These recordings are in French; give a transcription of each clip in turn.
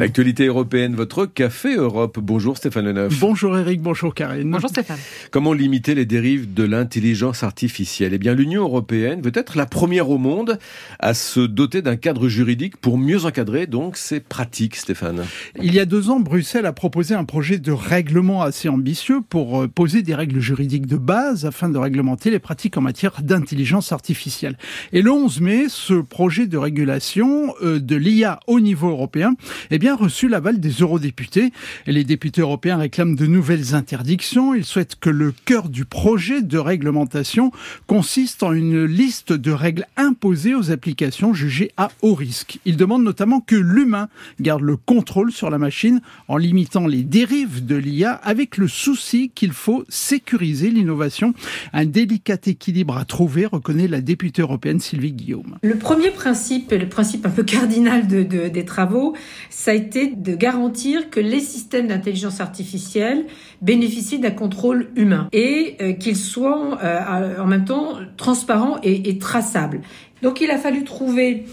L'actualité européenne, votre Café Europe. Bonjour Stéphane Leneuf. Bonjour Eric, bonjour Karine. Bonjour Stéphane. Comment limiter les dérives de l'intelligence artificielle? Eh bien, l'Union européenne veut être la première au monde à se doter d'un cadre juridique pour mieux encadrer donc ces pratiques, Stéphane. Il y a deux ans, Bruxelles a proposé un projet de règlement assez ambitieux pour euh, poser des règles juridiques de base afin de réglementer les pratiques en matière d'intelligence artificielle. Et le 11 mai, ce projet de régulation euh, de l'IA au niveau européen eh bien, reçu l'aval des eurodéputés. Les députés européens réclament de nouvelles interdictions. Ils souhaitent que le cœur du projet de réglementation consiste en une liste de règles imposées aux applications jugées à haut risque. Ils demandent notamment que l'humain garde le contrôle sur la machine en limitant les dérives de l'IA avec le souci qu'il faut sécuriser l'innovation. Un délicat équilibre à trouver, reconnaît la députée européenne Sylvie Guillaume. Le premier principe, le principe un peu cardinal de, de, des travaux, ça a été de garantir que les systèmes d'intelligence artificielle bénéficient d'un contrôle humain et euh, qu'ils soient euh, en même temps transparents et, traçables. Donc il a fallu trouver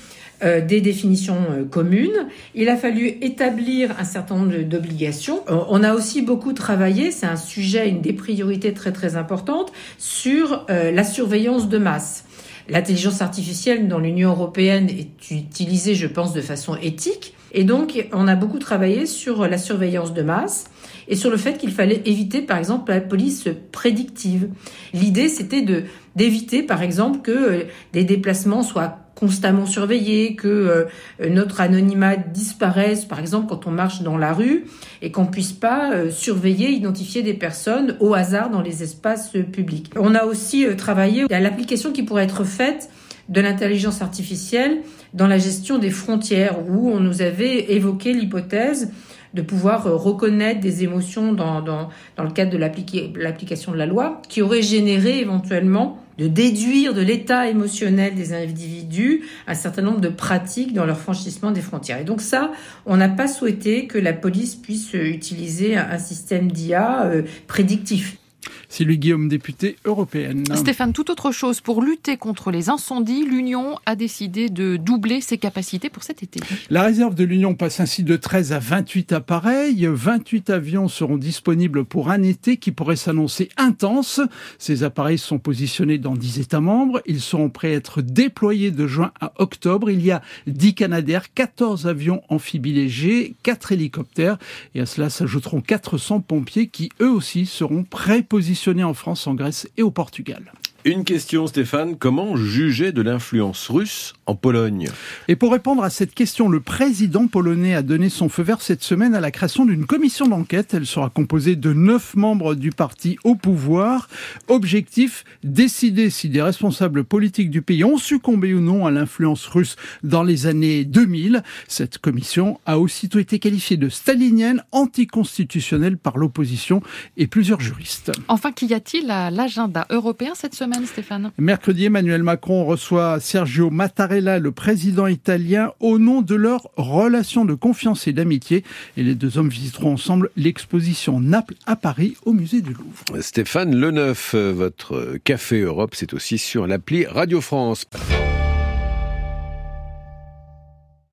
euh, des définitions communes. Il a fallu établir un certain nombre d'obligations. On a aussi beaucoup travaillé, c'est un sujet, une des priorités très très importantes, sur la surveillance de masse. L'intelligence artificielle dans l'Union européenne est utilisée, je pense, de façon éthique. Et donc, on a beaucoup travaillé sur la surveillance de masse et sur le fait qu'il fallait éviter, par exemple, la police prédictive. L'idée, c'était de d'éviter, par exemple, que des déplacements soient constamment surveillés, que euh, notre anonymat disparaisse, par exemple quand on marche dans la rue, et qu'on puisse pas euh, surveiller, identifier des personnes au hasard dans les espaces euh, publics. On a aussi travaillé à l'application qui pourrait être faite de l'intelligence artificielle dans la gestion des frontières, où on nous avait évoqué l'hypothèse de pouvoir reconnaître des émotions dans, dans, dans le cadre de l'application de la loi, qui aurait généré éventuellement de déduire de l'état émotionnel des individus un certain nombre de pratiques dans leur franchissement des frontières. Et donc ça, on n'a pas souhaité que la police puisse utiliser un système d'IA euh, prédictif. Sylvie Guillaume, députée européenne. Stéphane, tout autre chose. Pour lutter contre les incendies, l'Union a décidé de doubler ses capacités pour cet été. La réserve de l'Union passe ainsi de 13 à 28 appareils. 28 avions seront disponibles pour un été qui pourrait s'annoncer intense. Ces appareils sont positionnés dans 10 États membres. Ils seront prêts à être déployés de juin à octobre. Il y a 10 Canadaires, 14 avions amphibies légers, 4 hélicoptères. Et à cela s'ajouteront 400 pompiers qui eux aussi seront prépositionnés en France, en Grèce et au Portugal. Une question, Stéphane. Comment juger de l'influence russe en Pologne Et pour répondre à cette question, le président polonais a donné son feu vert cette semaine à la création d'une commission d'enquête. Elle sera composée de neuf membres du parti au pouvoir. Objectif, décider si des responsables politiques du pays ont succombé ou non à l'influence russe dans les années 2000. Cette commission a aussitôt été qualifiée de stalinienne, anticonstitutionnelle par l'opposition et plusieurs juristes. Enfin, qu'y a-t-il à l'agenda européen cette semaine? Stéphane Mercredi, Emmanuel Macron reçoit Sergio Mattarella, le président italien, au nom de leur relation de confiance et d'amitié. Et les deux hommes visiteront ensemble l'exposition Naples à Paris au musée du Louvre. Stéphane Leneuf, votre Café Europe, c'est aussi sur l'appli Radio France.